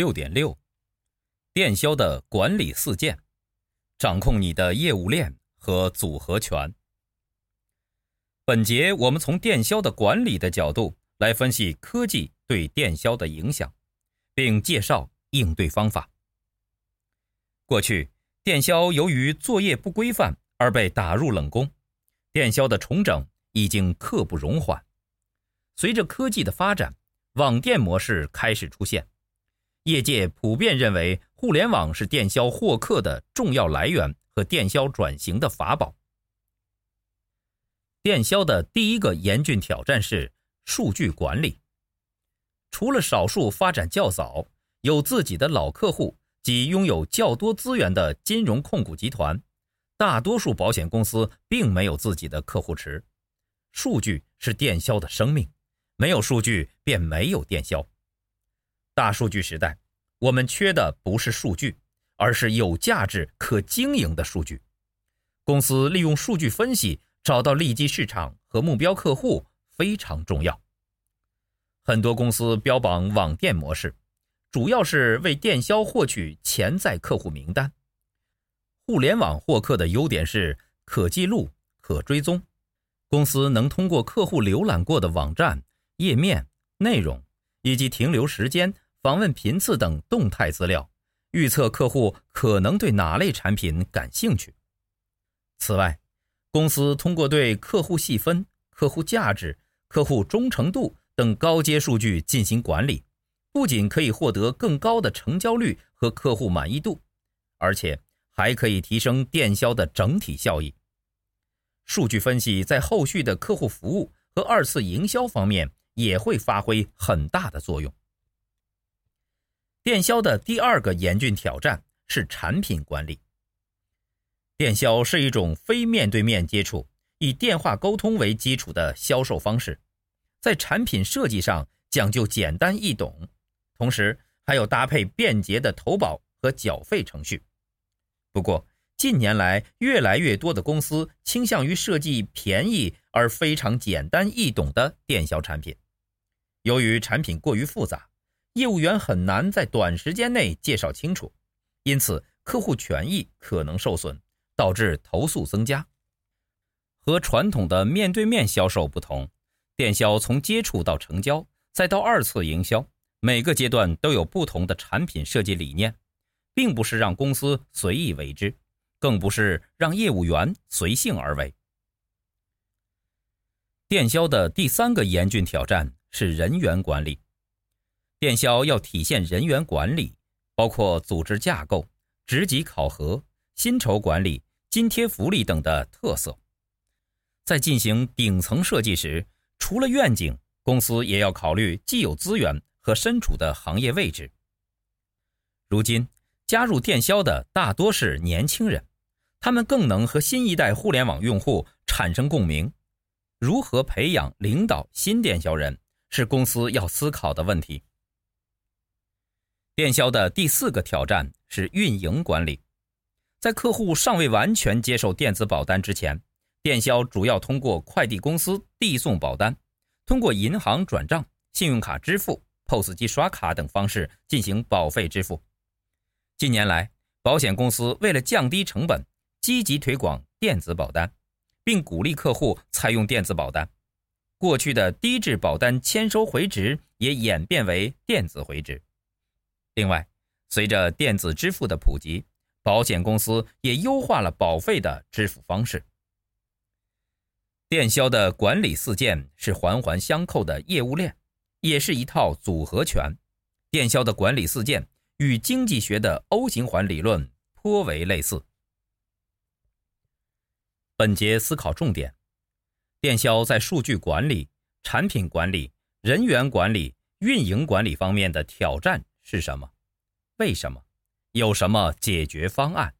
六点六，电销的管理四件，掌控你的业务链和组合拳。本节我们从电销的管理的角度来分析科技对电销的影响，并介绍应对方法。过去，电销由于作业不规范而被打入冷宫，电销的重整已经刻不容缓。随着科技的发展，网店模式开始出现。业界普遍认为，互联网是电销获客的重要来源和电销转型的法宝。电销的第一个严峻挑战是数据管理。除了少数发展较早、有自己的老客户及拥有较多资源的金融控股集团，大多数保险公司并没有自己的客户池。数据是电销的生命，没有数据便没有电销。大数据时代，我们缺的不是数据，而是有价值、可经营的数据。公司利用数据分析找到利基市场和目标客户非常重要。很多公司标榜网店模式，主要是为电销获取潜在客户名单。互联网获客的优点是可记录、可追踪，公司能通过客户浏览过的网站、页面、内容以及停留时间。访问频次等动态资料，预测客户可能对哪类产品感兴趣。此外，公司通过对客户细分、客户价值、客户忠诚度等高阶数据进行管理，不仅可以获得更高的成交率和客户满意度，而且还可以提升电销的整体效益。数据分析在后续的客户服务和二次营销方面也会发挥很大的作用。电销的第二个严峻挑战是产品管理。电销是一种非面对面接触、以电话沟通为基础的销售方式，在产品设计上讲究简单易懂，同时还有搭配便捷的投保和缴费程序。不过，近年来越来越多的公司倾向于设计便宜而非常简单易懂的电销产品，由于产品过于复杂。业务员很难在短时间内介绍清楚，因此客户权益可能受损，导致投诉增加。和传统的面对面销售不同，电销从接触到成交，再到二次营销，每个阶段都有不同的产品设计理念，并不是让公司随意为之，更不是让业务员随性而为。电销的第三个严峻挑战是人员管理。电销要体现人员管理，包括组织架构、职级考核、薪酬管理、津贴福利等的特色。在进行顶层设计时，除了愿景，公司也要考虑既有资源和身处的行业位置。如今加入电销的大多是年轻人，他们更能和新一代互联网用户产生共鸣。如何培养领导新电销人，是公司要思考的问题。电销的第四个挑战是运营管理。在客户尚未完全接受电子保单之前，电销主要通过快递公司递送保单，通过银行转账、信用卡支付、POS 机刷卡等方式进行保费支付。近年来，保险公司为了降低成本，积极推广电子保单，并鼓励客户采用电子保单。过去的低质保单签收回执也演变为电子回执。另外，随着电子支付的普及，保险公司也优化了保费的支付方式。电销的管理四件是环环相扣的业务链，也是一套组合拳。电销的管理四件与经济学的 O 型环理论颇为类似。本节思考重点：电销在数据管理、产品管理、人员管理、运营管理方面的挑战是什么？为什么？有什么解决方案？